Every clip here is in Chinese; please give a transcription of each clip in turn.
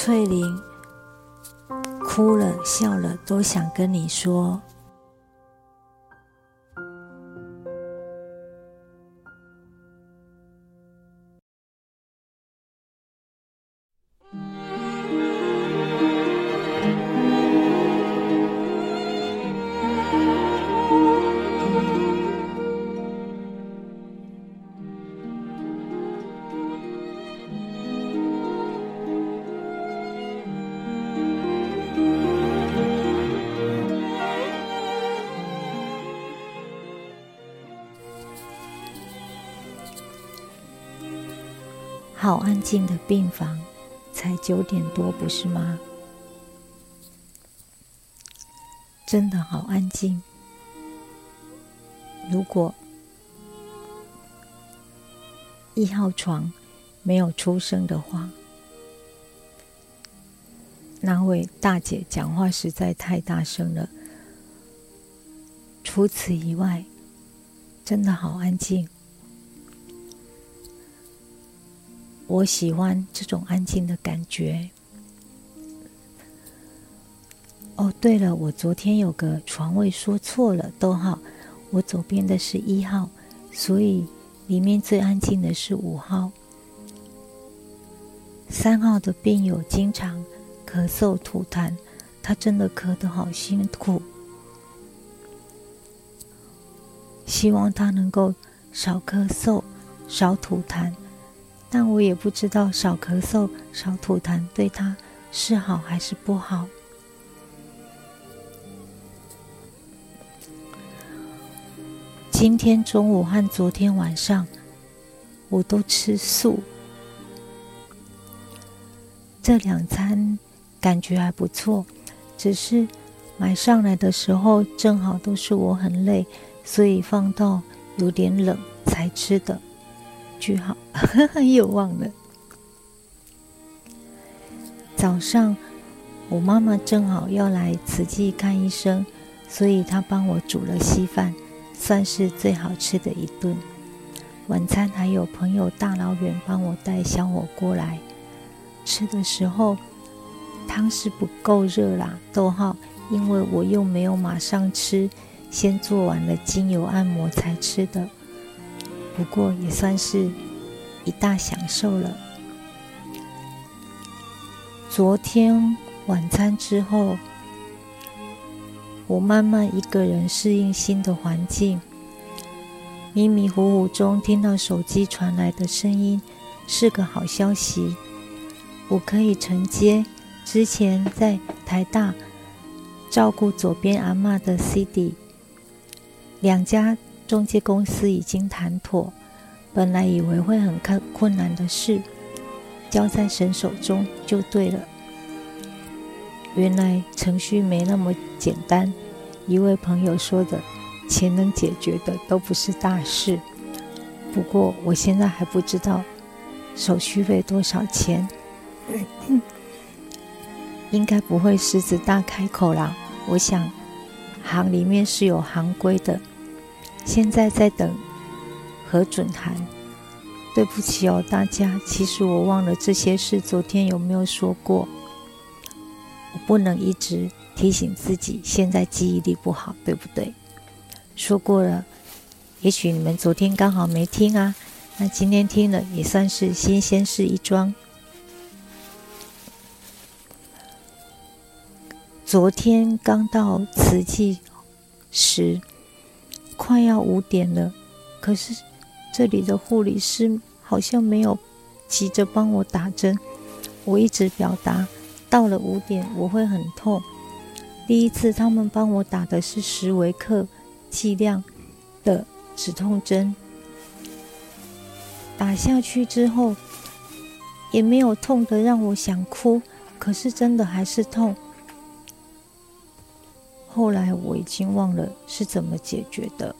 翠玲哭了笑了，都想跟你说。好安静的病房，才九点多，不是吗？真的好安静。如果一号床没有出声的话，那位大姐讲话实在太大声了。除此以外，真的好安静。我喜欢这种安静的感觉。哦，对了，我昨天有个床位说错了，逗号，我左边的是一号，所以里面最安静的是五号。三号的病友经常咳嗽吐痰，他真的咳得好辛苦，希望他能够少咳嗽，少吐痰。但我也不知道少咳嗽、少吐痰对他是好还是不好。今天中午和昨天晚上，我都吃素。这两餐感觉还不错，只是买上来的时候正好都是我很累，所以放到有点冷才吃的。句号，又忘了。早上，我妈妈正好要来慈济看医生，所以她帮我煮了稀饭，算是最好吃的一顿。晚餐还有朋友大老远帮我带小火锅来，吃的时候汤是不够热啦。逗号，因为我又没有马上吃，先做完了精油按摩才吃的。不过也算是一大享受了。昨天晚餐之后，我慢慢一个人适应新的环境，迷迷糊糊中听到手机传来的声音，是个好消息。我可以承接之前在台大照顾左边阿妈的 CD，两家。中介公司已经谈妥，本来以为会很困难的事，交在神手中就对了。原来程序没那么简单。一位朋友说的，钱能解决的都不是大事。不过我现在还不知道手续费多少钱，应该不会狮子大开口啦。我想行里面是有行规的。现在在等核准函，对不起哦，大家，其实我忘了这些事，昨天有没有说过？我不能一直提醒自己，现在记忆力不好，对不对？说过了，也许你们昨天刚好没听啊，那今天听了也算是新鲜事一桩。昨天刚到慈济时。快要五点了，可是这里的护理师好像没有急着帮我打针。我一直表达到了五点我会很痛。第一次他们帮我打的是十微克剂量的止痛针，打下去之后也没有痛的让我想哭，可是真的还是痛。后来我已经忘了是怎么解决的。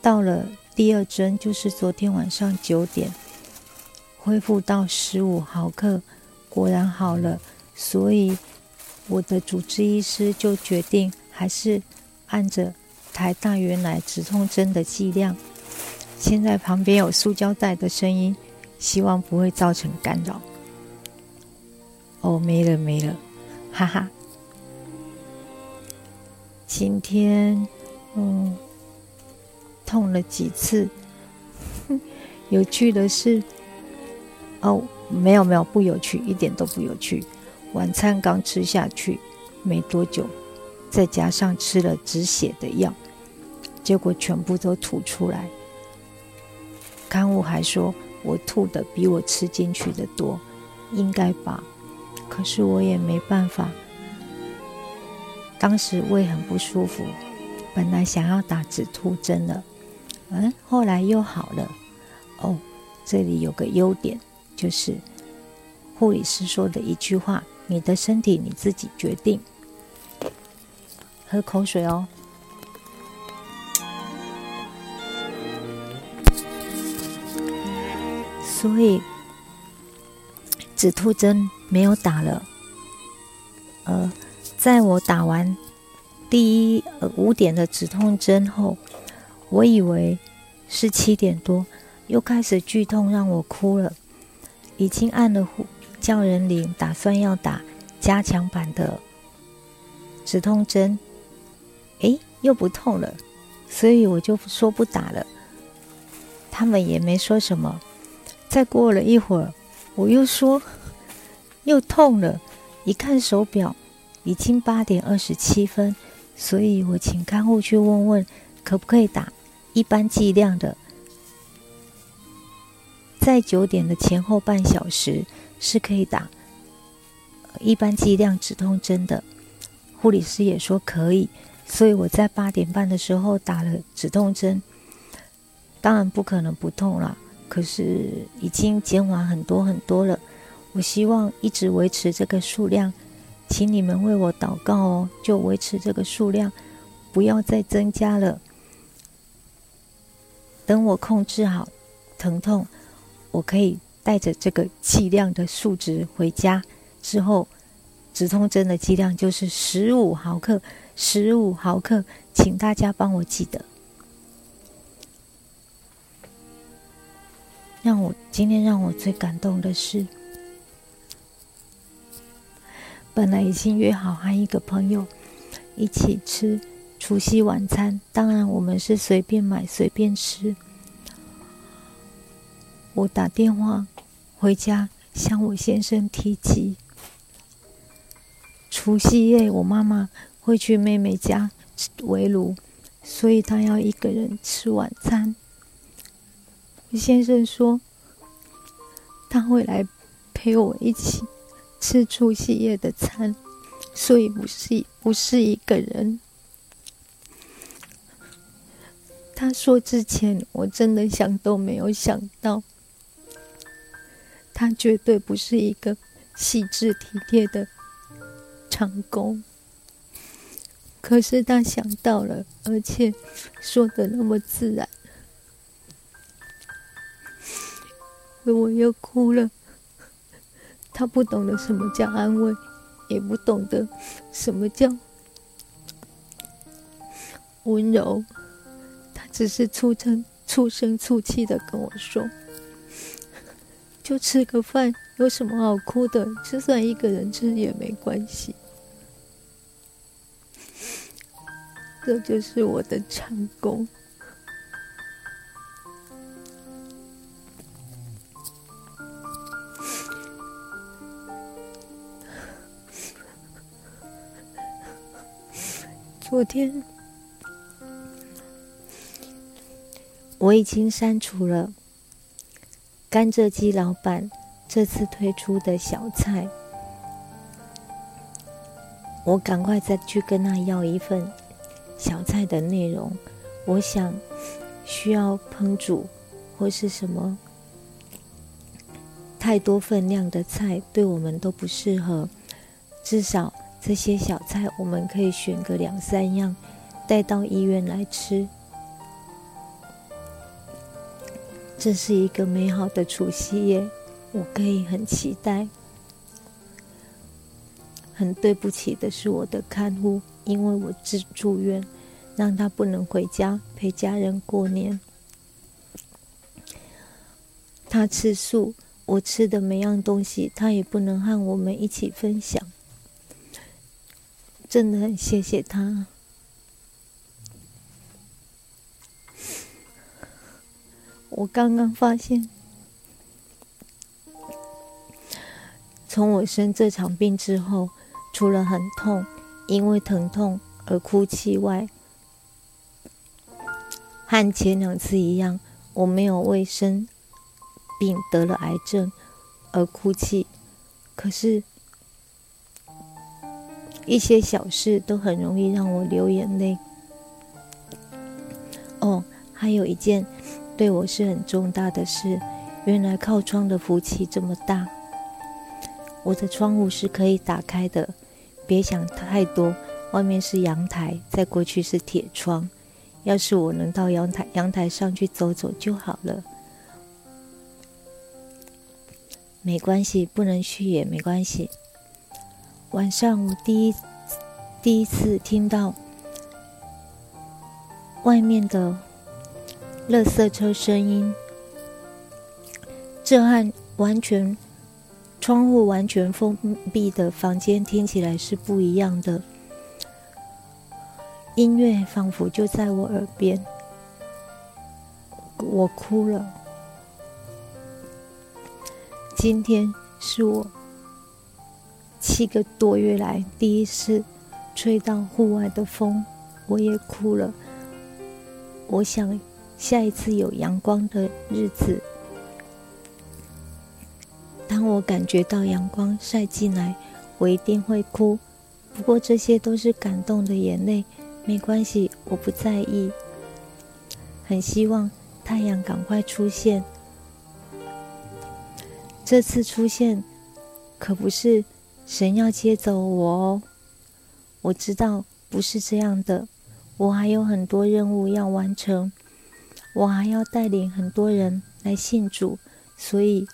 到了第二针，就是昨天晚上九点，恢复到十五毫克，果然好了。所以我的主治医师就决定还是按着台大原来止痛针的剂量。现在旁边有塑胶袋的声音，希望不会造成干扰。哦，没了没了，哈哈。今天，嗯，痛了几次。有趣的是，哦，没有没有，不有趣，一点都不有趣。晚餐刚吃下去没多久，再加上吃了止血的药，结果全部都吐出来。看护还说我吐的比我吃进去的多，应该吧？可是我也没办法。当时胃很不舒服，本来想要打止吐针了，嗯，后来又好了。哦，这里有个优点，就是护理师说的一句话：“你的身体你自己决定。”喝口水哦。所以止吐针没有打了，呃。在我打完第一五点的止痛针后，我以为是七点多，又开始剧痛，让我哭了。已经按了呼叫人铃，打算要打加强版的止痛针，诶，又不痛了，所以我就说不打了。他们也没说什么。再过了一会儿，我又说又痛了，一看手表。已经八点二十七分，所以我请看护去问问，可不可以打一般剂量的，在九点的前后半小时是可以打一般剂量止痛针的。护理师也说可以，所以我在八点半的时候打了止痛针。当然不可能不痛了，可是已经减缓很多很多了。我希望一直维持这个数量。请你们为我祷告哦，就维持这个数量，不要再增加了。等我控制好疼痛，我可以带着这个剂量的数值回家。之后，止痛针的剂量就是十五毫克，十五毫克，请大家帮我记得。让我今天让我最感动的是。本来已经约好和一个朋友一起吃除夕晚餐，当然我们是随便买随便吃。我打电话回家向我先生提及，除夕夜我妈妈会去妹妹家围炉，所以她要一个人吃晚餐。我先生说他会来陪我一起。吃除夕夜的餐，所以不是不是一个人。他说之前，我真的想都没有想到，他绝对不是一个细致体贴的长工。可是他想到了，而且说的那么自然，我又哭了。他不懂得什么叫安慰，也不懂得什么叫温柔。他只是粗声粗声粗气的跟我说：“就吃个饭，有什么好哭的？就算一个人吃也没关系。”这就是我的成功。昨天我已经删除了甘蔗鸡老板这次推出的小菜，我赶快再去跟他要一份小菜的内容。我想需要烹煮或是什么太多分量的菜，对我们都不适合，至少。这些小菜，我们可以选个两三样，带到医院来吃。这是一个美好的除夕夜，我可以很期待。很对不起的是我的看护，因为我自住院，让他不能回家陪家人过年。他吃素，我吃的每样东西，他也不能和我们一起分享。真的很谢谢他。我刚刚发现，从我生这场病之后，除了很痛，因为疼痛而哭泣外，和前两次一样，我没有为生病得了癌症而哭泣。可是，一些小事都很容易让我流眼泪。哦，还有一件。对我是很重大的事。原来靠窗的福气这么大。我的窗户是可以打开的，别想太多。外面是阳台，再过去是铁窗。要是我能到阳台阳台上去走走就好了。没关系，不能去也没关系。晚上我第一第一次听到外面的。垃圾车声音，这和完全窗户完全封闭的房间听起来是不一样的。音乐仿佛就在我耳边，我哭了。今天是我七个多月来第一次吹到户外的风，我也哭了。我想。下一次有阳光的日子，当我感觉到阳光晒进来，我一定会哭。不过这些都是感动的眼泪，没关系，我不在意。很希望太阳赶快出现。这次出现可不是神要接走我哦，我知道不是这样的，我还有很多任务要完成。我还要带领很多人来信主，所以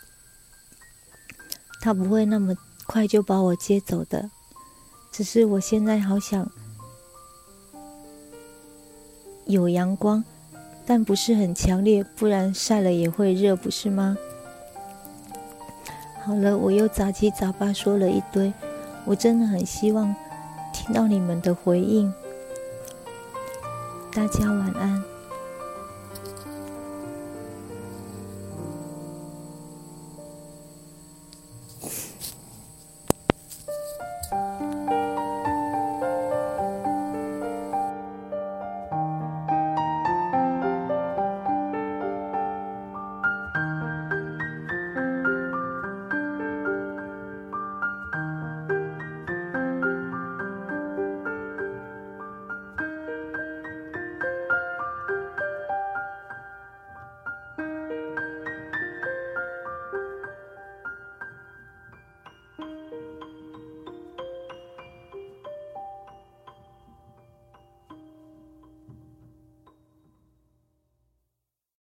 他不会那么快就把我接走的。只是我现在好想有阳光，但不是很强烈，不然晒了也会热，不是吗？好了，我又杂七杂八说了一堆，我真的很希望听到你们的回应。大家晚安。